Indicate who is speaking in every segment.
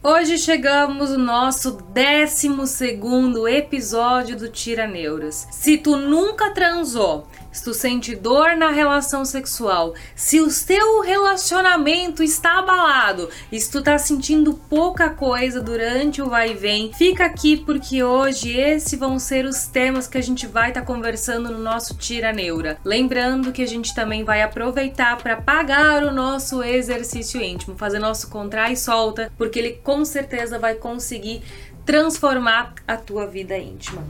Speaker 1: Hoje chegamos no nosso 12 episódio do Tira Neuras. Se tu nunca transou, se tu sente dor na relação sexual, se o teu relacionamento está abalado, se tu tá sentindo pouca coisa durante o vai e vem, fica aqui porque hoje esses vão ser os temas que a gente vai estar tá conversando no nosso Tira Neura. Lembrando que a gente também vai aproveitar para pagar o nosso exercício íntimo, fazer nosso contrai e solta, porque ele com certeza vai conseguir transformar a tua vida íntima.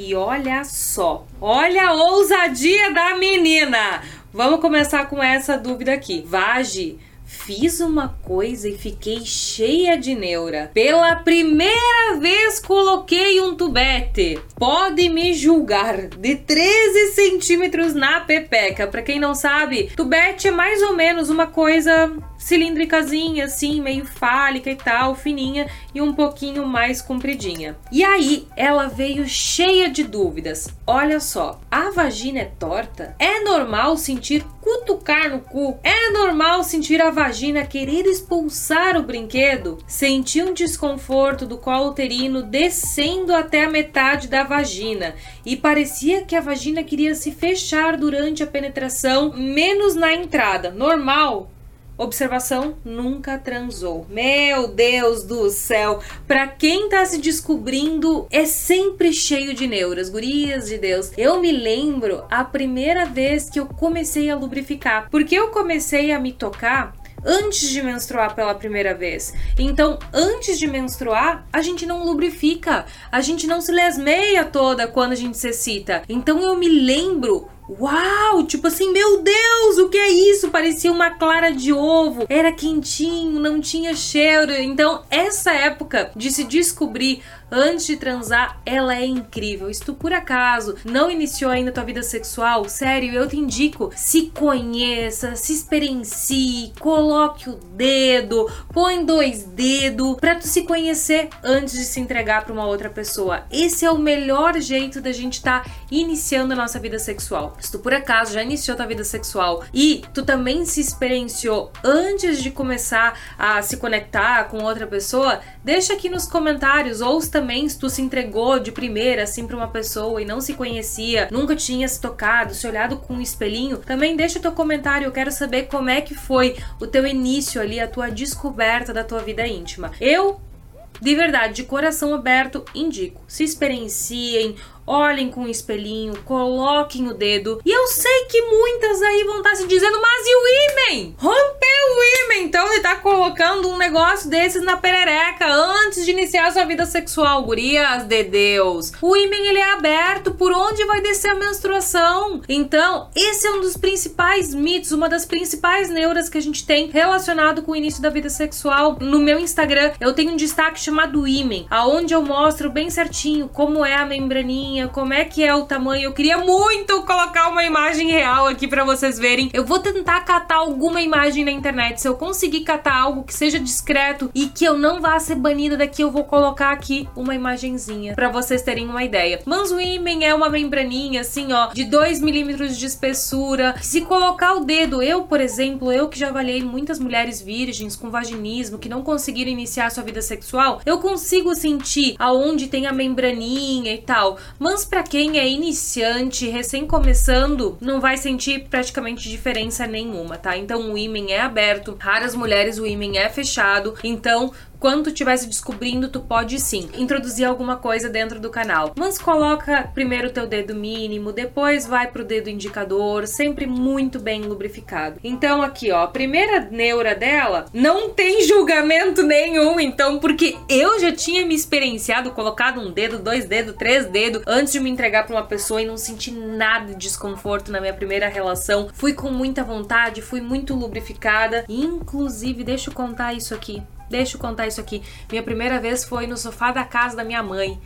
Speaker 1: E olha só, olha a ousadia da menina! Vamos começar com essa dúvida aqui. Vage Fiz uma coisa e fiquei cheia de neura. Pela primeira vez coloquei um tubete. Pode me julgar. De 13 centímetros na pepeca. Para quem não sabe, tubete é mais ou menos uma coisa cilíndricazinha, assim, meio fálica e tal, fininha e um pouquinho mais compridinha. E aí ela veio cheia de dúvidas. Olha só, a vagina é torta? É normal sentir cutucar no cu? É normal sentir a vagina querer expulsar o brinquedo? Senti um desconforto do colo uterino descendo até a metade da vagina e parecia que a vagina queria se fechar durante a penetração, menos na entrada. Normal? Observação: nunca transou. Meu Deus do céu! Para quem tá se descobrindo, é sempre cheio de neuras, gurias de Deus. Eu me lembro a primeira vez que eu comecei a lubrificar, porque eu comecei a me tocar antes de menstruar pela primeira vez. Então, antes de menstruar, a gente não lubrifica, a gente não se lesmeia toda quando a gente se excita. Então, eu me lembro Uau! Tipo assim, meu Deus, o que é isso? Parecia uma clara de ovo, era quentinho, não tinha cheiro. Então, essa época de se descobrir antes de transar, ela é incrível. Se tu por acaso não iniciou ainda tua vida sexual, sério, eu te indico, se conheça, se experiencie, coloque o dedo, põe dois dedos para tu se conhecer antes de se entregar para uma outra pessoa. Esse é o melhor jeito da gente estar tá iniciando a nossa vida sexual. Se tu por acaso já iniciou tua vida sexual e tu também se experienciou antes de começar a se conectar com outra pessoa, deixa aqui nos comentários ou também se tu se entregou de primeira assim para uma pessoa e não se conhecia, nunca tinha se tocado, se olhado com um espelhinho, também deixa o teu comentário, eu quero saber como é que foi o teu início ali, a tua descoberta da tua vida íntima. Eu de verdade, de coração aberto, indico. Se experienciem, olhem com o espelhinho, coloquem o dedo. E eu sei que muitas aí vão estar tá se dizendo, mas e o ímen? Rompeu o ímen! Então ele tá colocando um negócio desses na perereca antes de iniciar sua vida sexual, gurias de Deus. O ímen ele é aberto por onde vai descer a menstruação. Então, esse é um dos principais mitos, uma das principais neuras que a gente tem relacionado com o início da vida sexual. No meu Instagram, eu tenho um destaque chamado ímen, aonde eu mostro bem certinho como é a membraninha como é que é o tamanho. Eu queria muito colocar uma imagem real aqui para vocês verem. Eu vou tentar catar alguma imagem na internet. Se eu conseguir catar algo que seja discreto e que eu não vá ser banida daqui, eu vou colocar aqui uma imagenzinha para vocês terem uma ideia. Manswomen é uma membraninha assim, ó, de 2 milímetros de espessura. Se colocar o dedo, eu, por exemplo, eu que já avaliei muitas mulheres virgens com vaginismo que não conseguiram iniciar sua vida sexual, eu consigo sentir aonde tem a membraninha e tal. Para quem é iniciante, recém começando, não vai sentir praticamente diferença nenhuma, tá? Então o ímen é aberto, raras mulheres o ímen é fechado, então quando tu estiver se descobrindo, tu pode sim introduzir alguma coisa dentro do canal. Mas coloca primeiro o teu dedo mínimo, depois vai pro dedo indicador, sempre muito bem lubrificado. Então aqui, ó, a primeira neura dela não tem julgamento nenhum, então, porque eu já tinha me experienciado, colocado um dedo, dois dedos, três dedos antes de me entregar para uma pessoa e não senti nada de desconforto na minha primeira relação. Fui com muita vontade, fui muito lubrificada, inclusive, deixa eu contar isso aqui. Deixa eu contar isso aqui. Minha primeira vez foi no sofá da casa da minha mãe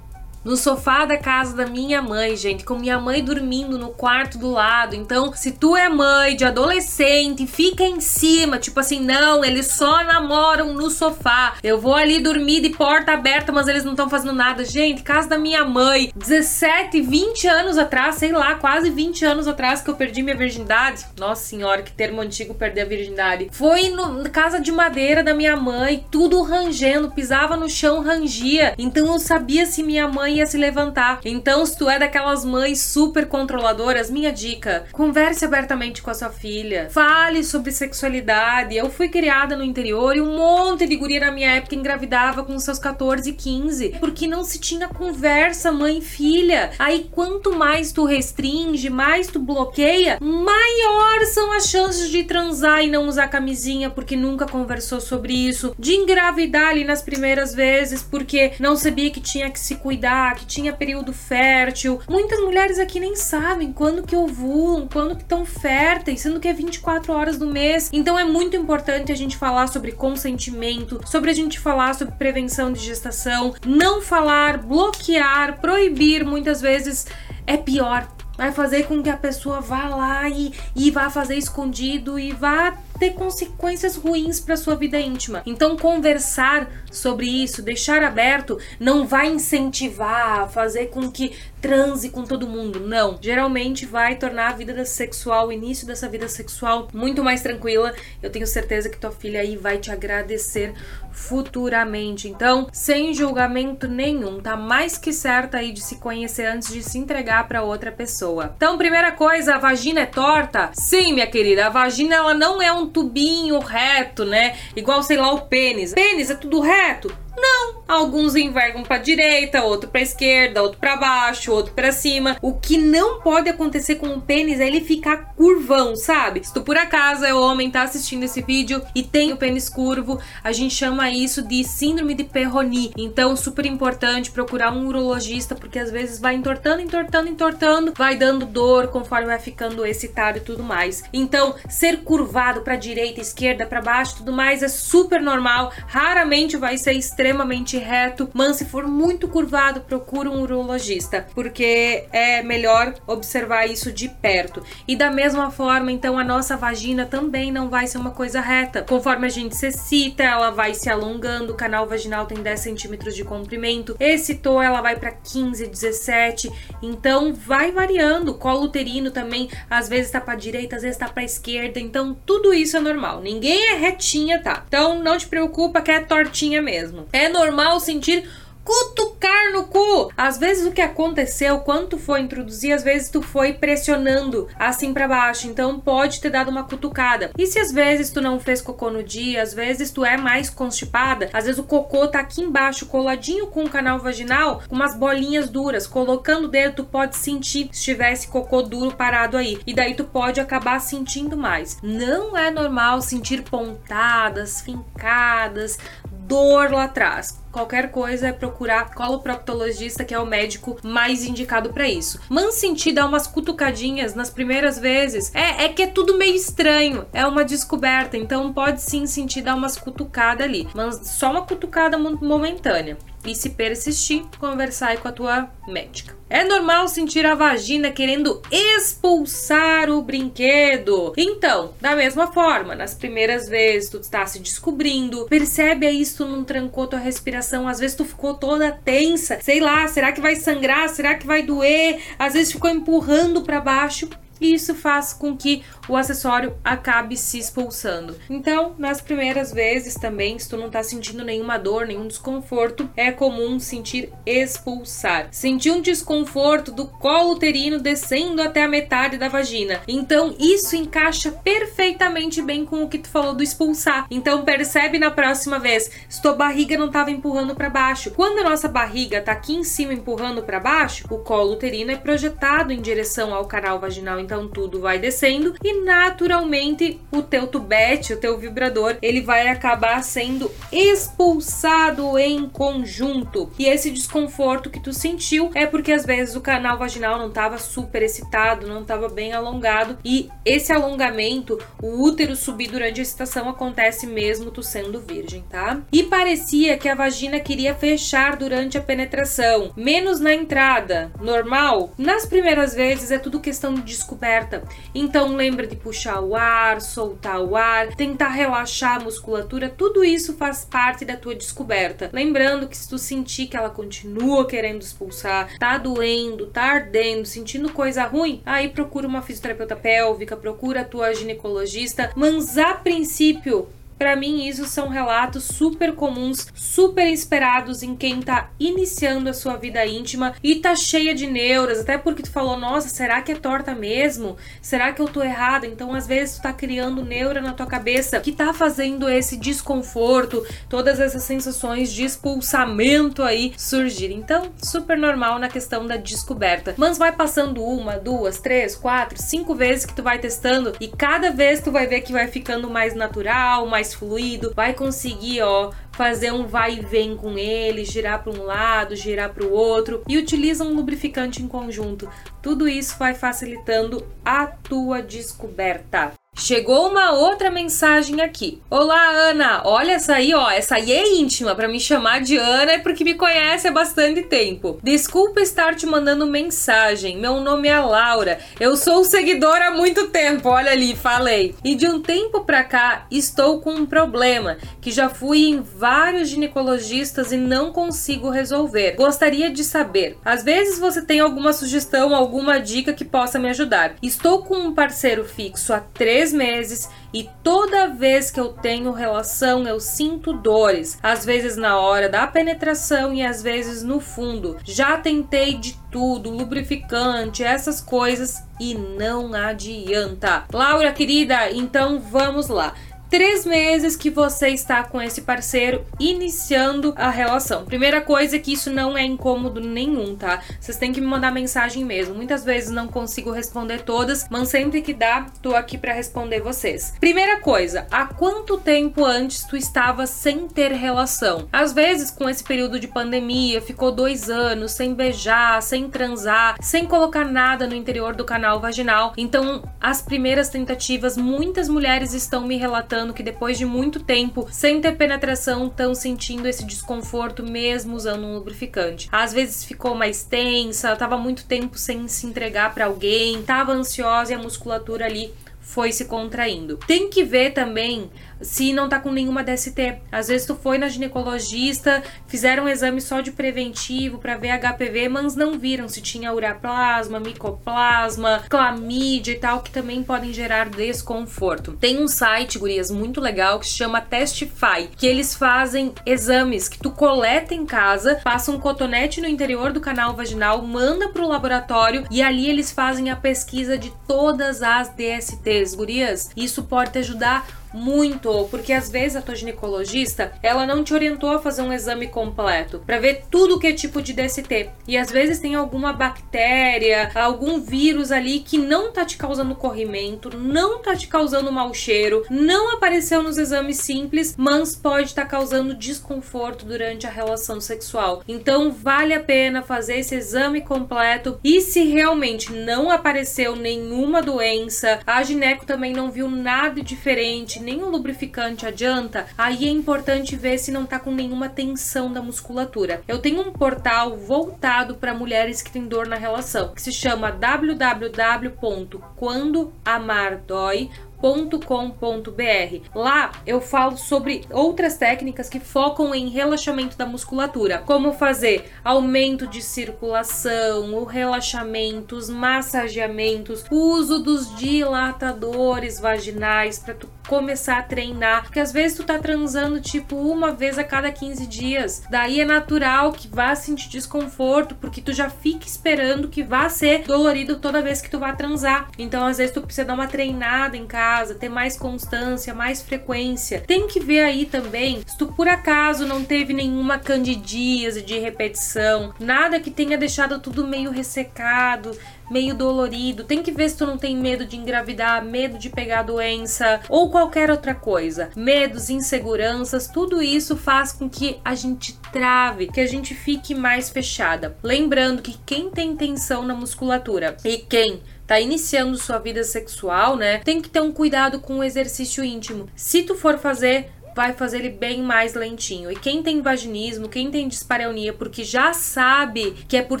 Speaker 1: no sofá da casa da minha mãe, gente, com minha mãe dormindo no quarto do lado. Então, se tu é mãe de adolescente, fica em cima, tipo assim, não, eles só namoram no sofá. Eu vou ali dormir de porta aberta, mas eles não estão fazendo nada. Gente, casa da minha mãe, 17, 20 anos atrás, sei lá, quase 20 anos atrás que eu perdi minha virgindade. Nossa senhora, que termo antigo perder a virgindade. Foi no, na casa de madeira da minha mãe, tudo rangendo, pisava no chão, rangia. Então eu sabia se minha mãe ia se levantar. Então, se tu é daquelas mães super controladoras, minha dica: converse abertamente com a sua filha, fale sobre sexualidade. Eu fui criada no interior e um monte de guria na minha época engravidava com seus 14, 15, porque não se tinha conversa mãe filha. Aí quanto mais tu restringe, mais tu bloqueia, maior são as chances de transar e não usar camisinha porque nunca conversou sobre isso, de engravidar ali nas primeiras vezes porque não sabia que tinha que se cuidar, que tinha período fértil. Muitas mulheres aqui nem sabem quando que ovulam, quando que estão férteis, sendo que é 24 horas do mês. Então é muito importante a gente falar sobre consentimento, sobre a gente falar sobre prevenção de gestação, não falar, bloquear, proibir muitas vezes é pior vai fazer com que a pessoa vá lá e, e vá fazer escondido e vá ter consequências ruins para sua vida íntima. Então, conversar sobre isso, deixar aberto, não vai incentivar, fazer com que transe com todo mundo. Não. Geralmente vai tornar a vida sexual, o início dessa vida sexual, muito mais tranquila. Eu tenho certeza que tua filha aí vai te agradecer futuramente. Então, sem julgamento nenhum, tá mais que certa aí de se conhecer antes de se entregar para outra pessoa. Então, primeira coisa, a vagina é torta? Sim, minha querida, a vagina ela não é um tubinho reto, né? Igual, sei lá, o pênis. Pênis é tudo reto? Não, alguns envergam para direita, outro para esquerda, outro para baixo, outro para cima. O que não pode acontecer com o pênis é ele ficar curvão, sabe? Se tu por acaso é homem, tá assistindo esse vídeo e tem o pênis curvo, a gente chama isso de síndrome de Peyronie. Então, super importante procurar um urologista porque às vezes vai entortando, entortando, entortando, vai dando dor conforme vai ficando excitado e tudo mais. Então, ser curvado para direita, esquerda, para baixo, tudo mais é super normal. Raramente vai ser extremamente extremamente reto, mas se for muito curvado, procura um urologista, porque é melhor observar isso de perto. E da mesma forma, então, a nossa vagina também não vai ser uma coisa reta. Conforme a gente se excita, ela vai se alongando, o canal vaginal tem 10 centímetros de comprimento, excitou, ela vai para 15, 17, então vai variando. Colo uterino também, às vezes tá para direita, às vezes tá para esquerda, então tudo isso é normal. Ninguém é retinha, tá? Então não te preocupa que é tortinha mesmo. É normal sentir cutucar no cu. Às vezes o que aconteceu quando foi introduzir, às vezes tu foi pressionando assim para baixo, então pode ter dado uma cutucada. E se às vezes tu não fez cocô no dia, às vezes tu é mais constipada, às vezes o cocô tá aqui embaixo coladinho com o canal vaginal, com umas bolinhas duras, colocando o dedo tu pode sentir se tivesse cocô duro parado aí. E daí tu pode acabar sentindo mais. Não é normal sentir pontadas, fincadas, dor lá atrás. Qualquer coisa é procurar coloproctologista, que é o médico mais indicado para isso. Mas sentir dar umas cutucadinhas nas primeiras vezes é, é que é tudo meio estranho, é uma descoberta, então pode sim sentir dar umas cutucadas ali, mas só uma cutucada momentânea. E se persistir, conversar com a tua médica. É normal sentir a vagina querendo expulsar o brinquedo. Então, da mesma forma, nas primeiras vezes tu está se descobrindo, percebe aí se tu não trancou tua respiração, às vezes tu ficou toda tensa, sei lá, será que vai sangrar? Será que vai doer? Às vezes ficou empurrando para baixo e isso faz com que o acessório acabe se expulsando. Então, nas primeiras vezes também, se tu não tá sentindo nenhuma dor, nenhum desconforto, é comum sentir expulsar. Sentir um desconforto do colo uterino descendo até a metade da vagina. Então, isso encaixa perfeitamente bem com o que tu falou do expulsar. Então, percebe na próxima vez se tua barriga não tava empurrando para baixo. Quando a nossa barriga tá aqui em cima empurrando para baixo, o colo uterino é projetado em direção ao canal vaginal então tudo vai descendo e naturalmente o teu tubete, o teu vibrador, ele vai acabar sendo expulsado em conjunto. E esse desconforto que tu sentiu é porque às vezes o canal vaginal não estava super excitado, não estava bem alongado e esse alongamento, o útero subir durante a excitação acontece mesmo tu sendo virgem, tá? E parecia que a vagina queria fechar durante a penetração, menos na entrada, normal. Nas primeiras vezes é tudo questão de descoberta. Então lembra de puxar o ar, soltar o ar, tentar relaxar a musculatura, tudo isso faz parte da tua descoberta. Lembrando que se tu sentir que ela continua querendo expulsar, tá doendo, tá ardendo, sentindo coisa ruim, aí procura uma fisioterapeuta pélvica, procura a tua ginecologista, mas a princípio para mim, isso são relatos super comuns, super esperados em quem tá iniciando a sua vida íntima e tá cheia de neuras, até porque tu falou, nossa, será que é torta mesmo? Será que eu tô errada? Então, às vezes, tu tá criando neura na tua cabeça que tá fazendo esse desconforto, todas essas sensações de expulsamento aí surgir. Então, super normal na questão da descoberta. Mas vai passando uma, duas, três, quatro, cinco vezes que tu vai testando e cada vez tu vai ver que vai ficando mais natural, mais mais fluido, vai conseguir, ó, fazer um vai e vem com ele, girar para um lado, girar para o outro e utiliza um lubrificante em conjunto. Tudo isso vai facilitando a tua descoberta. Chegou uma outra mensagem aqui. Olá, Ana. Olha essa aí, ó. Essa aí é íntima. Para me chamar de Ana é porque me conhece há bastante tempo. Desculpa estar te mandando mensagem. Meu nome é Laura. Eu sou seguidora há muito tempo. Olha ali, falei. E de um tempo pra cá estou com um problema que já fui em vários ginecologistas e não consigo resolver. Gostaria de saber. Às vezes você tem alguma sugestão, alguma dica que possa me ajudar. Estou com um parceiro fixo há três meses e toda vez que eu tenho relação eu sinto dores, às vezes na hora da penetração e às vezes no fundo. Já tentei de tudo, lubrificante, essas coisas e não adianta. Laura querida, então vamos lá três meses que você está com esse parceiro iniciando a relação. Primeira coisa é que isso não é incômodo nenhum, tá? Vocês têm que me mandar mensagem mesmo. Muitas vezes não consigo responder todas, mas sempre que dá, tô aqui para responder vocês. Primeira coisa, há quanto tempo antes tu estava sem ter relação? Às vezes, com esse período de pandemia, ficou dois anos sem beijar, sem transar, sem colocar nada no interior do canal vaginal. Então, as primeiras tentativas, muitas mulheres estão me relatando que depois de muito tempo sem ter penetração estão sentindo esse desconforto mesmo usando um lubrificante. Às vezes ficou mais tensa, estava muito tempo sem se entregar para alguém, estava ansiosa e a musculatura ali foi se contraindo. Tem que ver também se não tá com nenhuma DST. Às vezes tu foi na ginecologista, fizeram um exame só de preventivo para ver HPV, mas não viram se tinha uraplasma, micoplasma, clamídia e tal, que também podem gerar desconforto. Tem um site, gurias, muito legal que se chama Testify, que eles fazem exames que tu coleta em casa, passa um cotonete no interior do canal vaginal, manda pro laboratório e ali eles fazem a pesquisa de todas as DSTs, gurias. Isso pode te ajudar muito, porque às vezes a tua ginecologista, ela não te orientou a fazer um exame completo para ver tudo que é tipo de DST. E às vezes tem alguma bactéria, algum vírus ali que não tá te causando corrimento, não tá te causando mau cheiro, não apareceu nos exames simples, mas pode estar tá causando desconforto durante a relação sexual. Então vale a pena fazer esse exame completo e se realmente não apareceu nenhuma doença, a gineco também não viu nada diferente o lubrificante adianta, aí é importante ver se não tá com nenhuma tensão da musculatura. Eu tenho um portal voltado para mulheres que têm dor na relação, que se chama www.quandoamardói.com com.br Lá eu falo sobre outras técnicas que focam em relaxamento da musculatura, como fazer aumento de circulação, o relaxamento, os massageamentos, uso dos dilatadores vaginais para tu começar a treinar, porque às vezes tu tá transando tipo uma vez a cada 15 dias. Daí é natural que vá sentir desconforto, porque tu já fica esperando que vá ser dolorido toda vez que tu vá transar. Então às vezes tu precisa dar uma treinada em casa casa, ter mais constância, mais frequência. Tem que ver aí também se tu por acaso não teve nenhuma candidíase de repetição, nada que tenha deixado tudo meio ressecado, meio dolorido. Tem que ver se tu não tem medo de engravidar, medo de pegar doença ou qualquer outra coisa. Medos, inseguranças, tudo isso faz com que a gente trave, que a gente fique mais fechada. Lembrando que quem tem tensão na musculatura e quem tá iniciando sua vida sexual, né, tem que ter um cuidado com o exercício íntimo. Se tu for fazer vai fazer ele bem mais lentinho. E quem tem vaginismo, quem tem dispareunia, porque já sabe que é por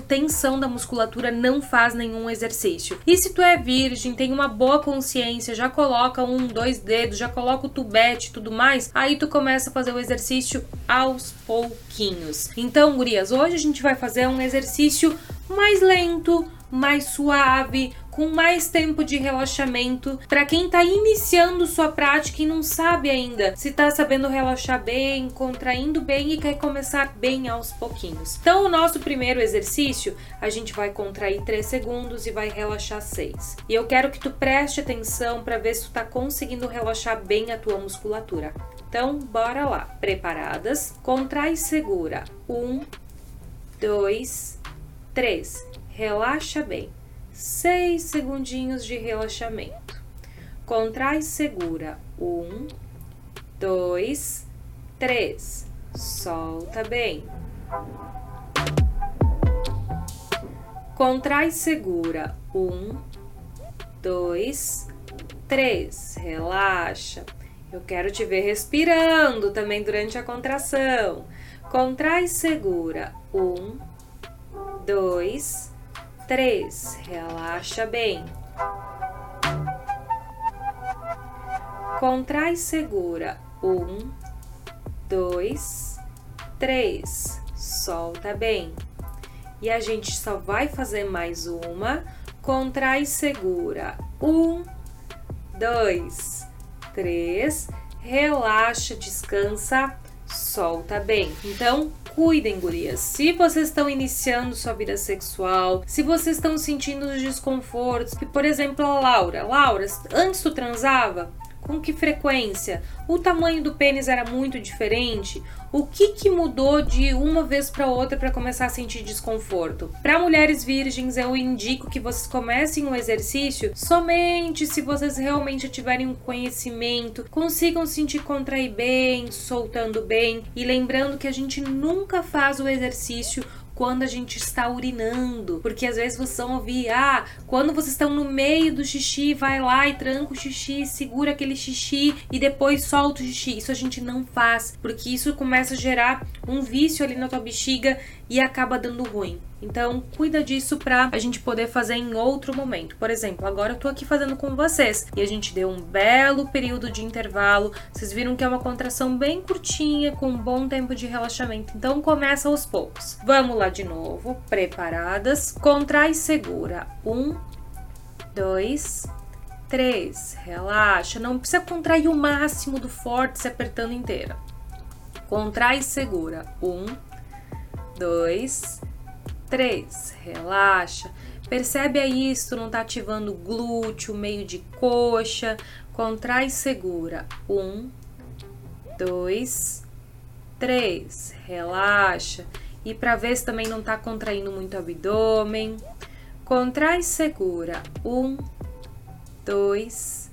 Speaker 1: tensão da musculatura, não faz nenhum exercício. E se tu é virgem, tem uma boa consciência, já coloca um, dois dedos, já coloca o tubete e tudo mais, aí tu começa a fazer o exercício aos pouquinhos. Então, gurias, hoje a gente vai fazer um exercício mais lento, mais suave, com mais tempo de relaxamento. Para quem está iniciando sua prática e não sabe ainda se está sabendo relaxar bem, contraindo bem e quer começar bem aos pouquinhos. Então, o nosso primeiro exercício, a gente vai contrair 3 segundos e vai relaxar 6. E eu quero que tu preste atenção para ver se tu está conseguindo relaxar bem a tua musculatura. Então, bora lá. Preparadas? Contrai e segura. Um, dois, três relaxa bem. Seis segundinhos de relaxamento. Contrai segura. Um, dois, três. Solta bem. Contrai segura. Um, dois, três. Relaxa. Eu quero te ver respirando também durante a contração. Contrai segura. Um, dois, três. Relaxa bem. Contrai segura. Um, dois, três. Solta bem. E a gente só vai fazer mais uma. Contrai segura. Um, dois, três. Relaxa, descansa, solta bem. Então, cuidem, gurias. Se vocês estão iniciando sua vida sexual, se vocês estão sentindo os desconfortos, que por exemplo a Laura, Laura, antes tu transava? Com que frequência? O tamanho do pênis era muito diferente? O que, que mudou de uma vez para outra para começar a sentir desconforto? Para mulheres virgens, eu indico que vocês comecem o exercício somente se vocês realmente tiverem um conhecimento, consigam sentir contrair bem, soltando bem e lembrando que a gente nunca faz o exercício quando a gente está urinando. Porque às vezes vocês vão ouvir, ah, quando vocês estão no meio do xixi, vai lá e tranca o xixi, segura aquele xixi e depois solta o xixi. Isso a gente não faz, porque isso começa a gerar um vício ali na tua bexiga e acaba dando ruim. Então, cuida disso pra a gente poder fazer em outro momento. Por exemplo, agora eu tô aqui fazendo com vocês e a gente deu um belo período de intervalo. Vocês viram que é uma contração bem curtinha, com um bom tempo de relaxamento. Então, começa aos poucos. Vamos lá de novo. Preparadas? Contrai segura. Um, dois, três. Relaxa. Não precisa contrair o máximo do forte se apertando inteira. Contrai segura. Um, dois, três. Relaxa. Percebe aí se não tá ativando glúteo, meio de coxa. Contrai e segura. Um, dois, três. Relaxa. E para ver se também não tá contraindo muito o abdômen. Contrai e segura. Um, dois,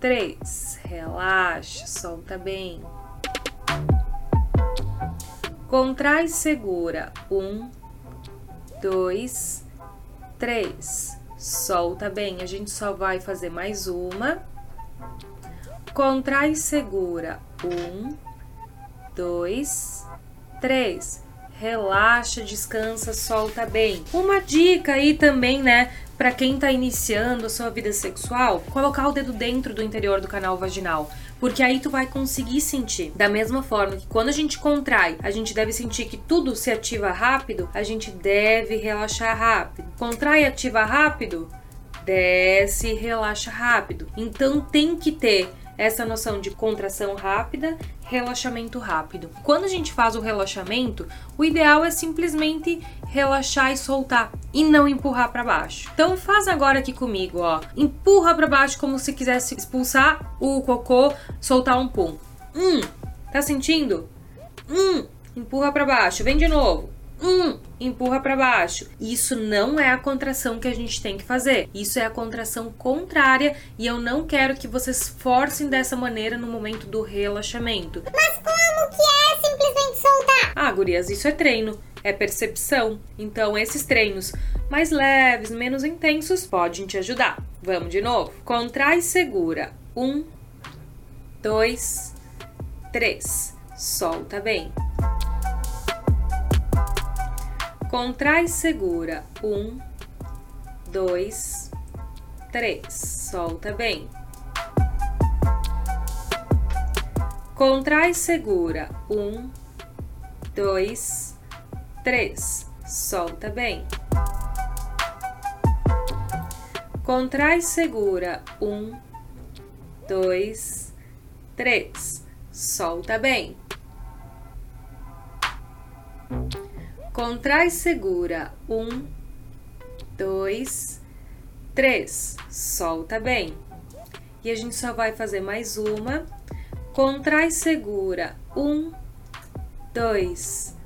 Speaker 1: três. Relaxa, solta bem. Contrai segura. Um, dois, três. Solta bem. A gente só vai fazer mais uma. Contrai segura. Um, dois, três. Relaxa, descansa, solta bem. Uma dica aí também, né? Para quem tá iniciando a sua vida sexual, colocar o dedo dentro do interior do canal vaginal porque aí tu vai conseguir sentir. Da mesma forma que quando a gente contrai, a gente deve sentir que tudo se ativa rápido, a gente deve relaxar rápido. Contrai e ativa rápido, desce e relaxa rápido. Então tem que ter essa noção de contração rápida, relaxamento rápido. Quando a gente faz o relaxamento, o ideal é simplesmente relaxar e soltar e não empurrar para baixo. Então faz agora aqui comigo, ó. Empurra para baixo como se quisesse expulsar o cocô, soltar um pum. Hum, tá sentindo? Hum, empurra para baixo. Vem de novo. Hum, empurra para baixo. Isso não é a contração que a gente tem que fazer. Isso é a contração contrária e eu não quero que vocês forcem dessa maneira no momento do relaxamento.
Speaker 2: Mas como que é simplesmente soltar?
Speaker 1: Ah, gurias, isso é treino, é percepção. Então, esses treinos mais leves, menos intensos, podem te ajudar. Vamos de novo. Contrai e segura. Um, dois, três. Solta bem. Contrai segura. Um, dois, três. Solta bem. Contrai segura. Um, dois, três. Solta bem. Contrai segura. Um, dois, três. Solta bem. Contrai segura. Um, dois, três. Solta bem. E a gente só vai fazer mais uma. Contrai segura. Um, dois,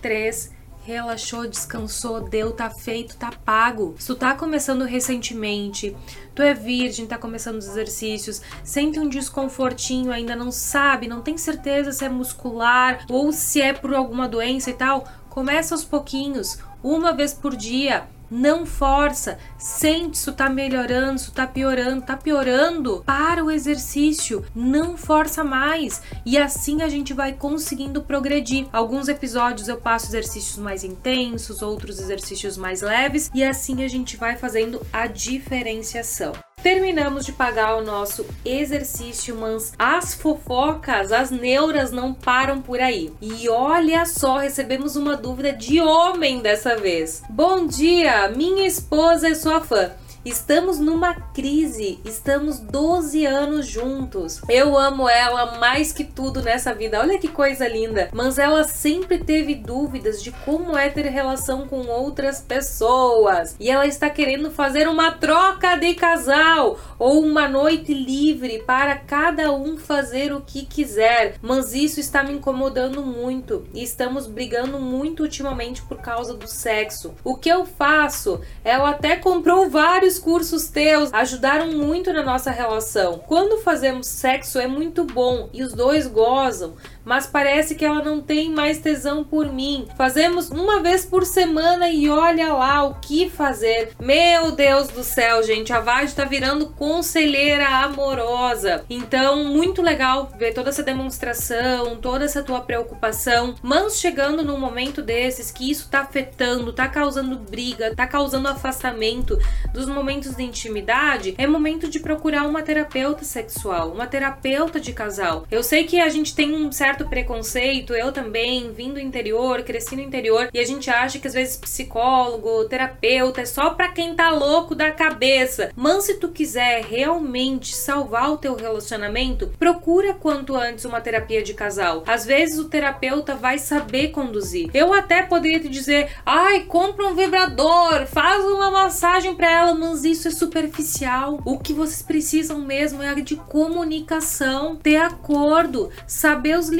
Speaker 1: três. Relaxou, descansou, deu, tá feito, tá pago. Se tu tá começando recentemente, tu é virgem, tá começando os exercícios, sente um desconfortinho, ainda não sabe, não tem certeza se é muscular ou se é por alguma doença e tal, Começa aos pouquinhos, uma vez por dia. Não força, sente se tá melhorando, se tá piorando, tá piorando. Para o exercício, não força mais e assim a gente vai conseguindo progredir. Alguns episódios eu passo exercícios mais intensos, outros exercícios mais leves e assim a gente vai fazendo a diferenciação. Terminamos de pagar o nosso exercício, mas as fofocas, as neuras não param por aí. E olha só, recebemos uma dúvida de homem dessa vez. Bom dia, minha esposa é sua fã. Estamos numa crise, estamos 12 anos juntos. Eu amo ela mais que tudo nessa vida. Olha que coisa linda. Mas ela sempre teve dúvidas de como é ter relação com outras pessoas. E ela está querendo fazer uma troca de casal ou uma noite livre para cada um fazer o que quiser. Mas isso está me incomodando muito e estamos brigando muito ultimamente por causa do sexo. O que eu faço? Ela até comprou vários vários cursos teus ajudaram muito na nossa relação. Quando fazemos sexo é muito bom e os dois gozam, mas parece que ela não tem mais tesão por mim. Fazemos uma vez por semana e olha lá o que fazer. Meu Deus do céu, gente, a Vade tá virando conselheira amorosa. Então, muito legal ver toda essa demonstração, toda essa tua preocupação, mas chegando num momento desses que isso tá afetando, tá causando briga, tá causando afastamento dos momentos de intimidade, é momento de procurar uma terapeuta sexual, uma terapeuta de casal. Eu sei que a gente tem um certo certo preconceito, eu também, vim do interior, cresci no interior, e a gente acha que às vezes psicólogo, terapeuta é só para quem tá louco da cabeça. Mas se tu quiser realmente salvar o teu relacionamento, procura quanto antes uma terapia de casal. Às vezes o terapeuta vai saber conduzir. Eu até poderia te dizer: "Ai, compra um vibrador, faz uma massagem para ela", mas isso é superficial. O que vocês precisam mesmo é de comunicação, ter acordo, saber os limites.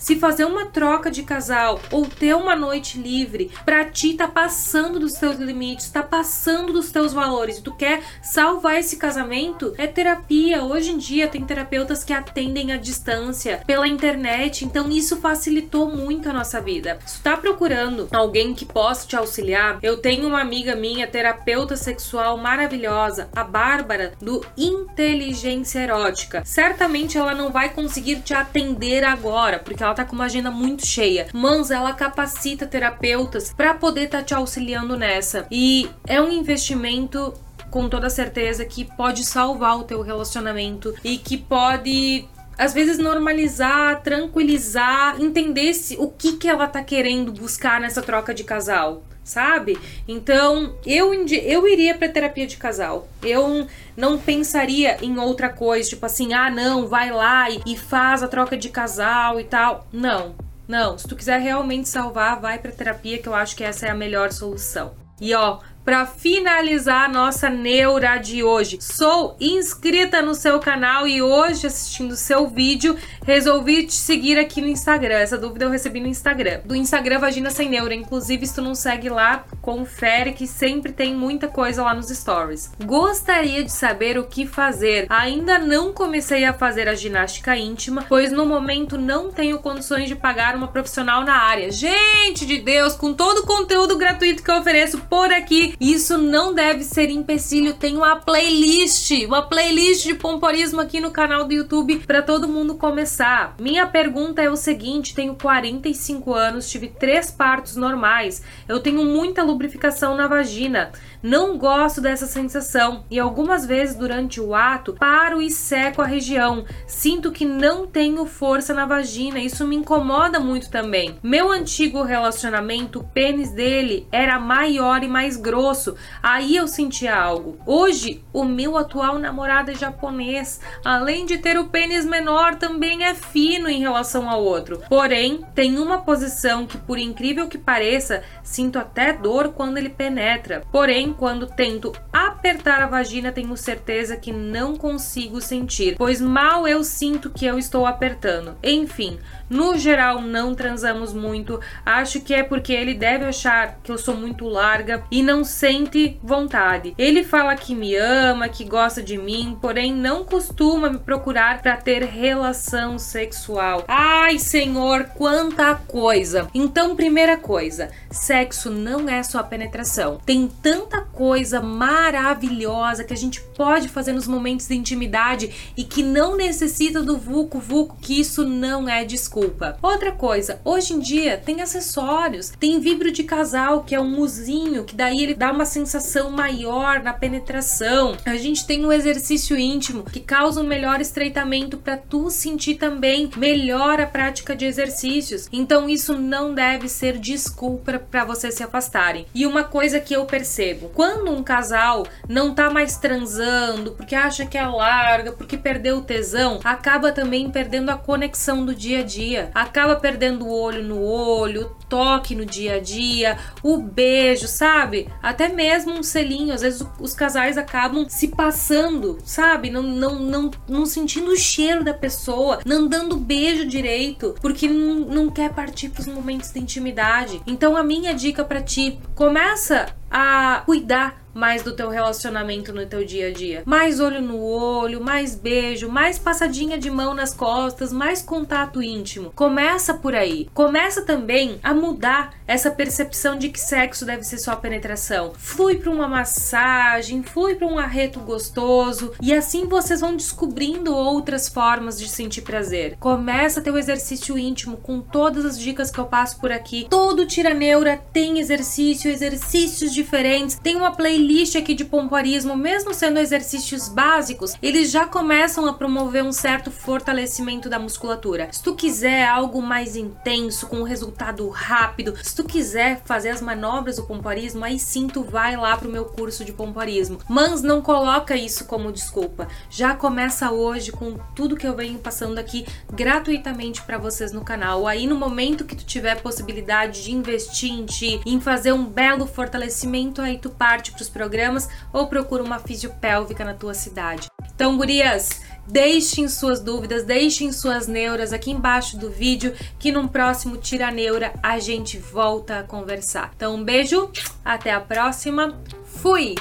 Speaker 1: Se fazer uma troca de casal ou ter uma noite livre, pra ti tá passando dos teus limites, tá passando dos teus valores tu quer salvar esse casamento, é terapia. Hoje em dia tem terapeutas que atendem à distância pela internet, então isso facilitou muito a nossa vida. Se tá procurando alguém que possa te auxiliar, eu tenho uma amiga minha, terapeuta sexual maravilhosa, a Bárbara, do Inteligência Erótica. Certamente ela não vai conseguir te atender agora, porque ela tá com uma agenda muito cheia. Mas ela capacita terapeutas para poder estar tá te auxiliando nessa. E é um investimento com toda certeza que pode salvar o teu relacionamento e que pode às vezes normalizar, tranquilizar, entender se, o que que ela tá querendo buscar nessa troca de casal sabe? Então, eu, eu iria para terapia de casal. Eu não pensaria em outra coisa, tipo assim, ah, não, vai lá e, e faz a troca de casal e tal. Não, não. Se tu quiser realmente salvar, vai para terapia, que eu acho que essa é a melhor solução. E ó, para finalizar a nossa neura de hoje. Sou inscrita no seu canal e hoje, assistindo seu vídeo, resolvi te seguir aqui no Instagram. Essa dúvida eu recebi no Instagram. Do Instagram Vagina Sem Neura. Inclusive, se tu não segue lá, confere que sempre tem muita coisa lá nos stories. Gostaria de saber o que fazer. Ainda não comecei a fazer a ginástica íntima, pois no momento não tenho condições de pagar uma profissional na área. Gente de Deus, com todo o conteúdo gratuito que eu ofereço por aqui, isso não deve ser empecilho. Tem uma playlist, uma playlist de pomporismo aqui no canal do YouTube para todo mundo começar. Minha pergunta é o seguinte: tenho 45 anos, tive três partos normais, eu tenho muita lubrificação na vagina. Não gosto dessa sensação e algumas vezes durante o ato paro e seco a região. Sinto que não tenho força na vagina, isso me incomoda muito também. Meu antigo relacionamento, o pênis dele era maior e mais grosso, aí eu sentia algo. Hoje, o meu atual namorado é japonês, além de ter o pênis menor, também é fino em relação ao outro. Porém, tem uma posição que, por incrível que pareça, sinto até dor quando ele penetra. Porém, quando tento apertar a vagina, tenho certeza que não consigo sentir, pois mal eu sinto que eu estou apertando. Enfim, no geral não transamos muito. Acho que é porque ele deve achar que eu sou muito larga e não sente vontade. Ele fala que me ama, que gosta de mim, porém não costuma me procurar para ter relação sexual. Ai, Senhor, quanta coisa. Então, primeira coisa, sexo não é só penetração. Tem tanta coisa maravilhosa que a gente pode fazer nos momentos de intimidade e que não necessita do vulco vulco, que isso não é desculpa. Outra coisa, hoje em dia tem acessórios, tem vibro de casal, que é um muzinho, que daí ele dá uma sensação maior na penetração. A gente tem um exercício íntimo que causa um melhor estreitamento para tu sentir também melhor a prática de exercícios. Então isso não deve ser desculpa para vocês se afastarem. E uma coisa que eu percebo, quando um casal não tá mais transando porque acha que é larga, porque perdeu o tesão, acaba também perdendo a conexão do dia a dia, acaba perdendo o olho no olho, o toque no dia a dia, o beijo, sabe? Até mesmo um selinho, às vezes os casais acabam se passando, sabe? Não, não, não, não sentindo o cheiro da pessoa, não dando beijo direito, porque não, não quer partir para os momentos de intimidade. Então a minha dica para ti, começa a cuidar mais do teu relacionamento no teu dia a dia. Mais olho no olho, mais beijo, mais passadinha de mão nas costas, mais contato íntimo. Começa por aí. Começa também a mudar essa percepção de que sexo deve ser só penetração. Flui para uma massagem, flui para um arreto gostoso e assim vocês vão descobrindo outras formas de sentir prazer. Começa teu exercício íntimo com todas as dicas que eu passo por aqui. Todo tiraneura tem exercício, exercícios diferentes, tem uma playlist playlist aqui de pompoarismo, mesmo sendo exercícios básicos, eles já começam a promover um certo fortalecimento da musculatura. Se tu quiser algo mais intenso, com um resultado rápido, se tu quiser fazer as manobras do pompoarismo, aí sim tu vai lá pro meu curso de pompoarismo. Mas não coloca isso como desculpa. Já começa hoje com tudo que eu venho passando aqui gratuitamente para vocês no canal. Aí no momento que tu tiver possibilidade de investir em ti, em fazer um belo fortalecimento, aí tu parte pros programas ou procura uma fisiopélvica na tua cidade. Então, gurias, deixem suas dúvidas, deixem suas neuras aqui embaixo do vídeo, que num próximo Tira Neura a gente volta a conversar. Então, um beijo, até a próxima. Fui!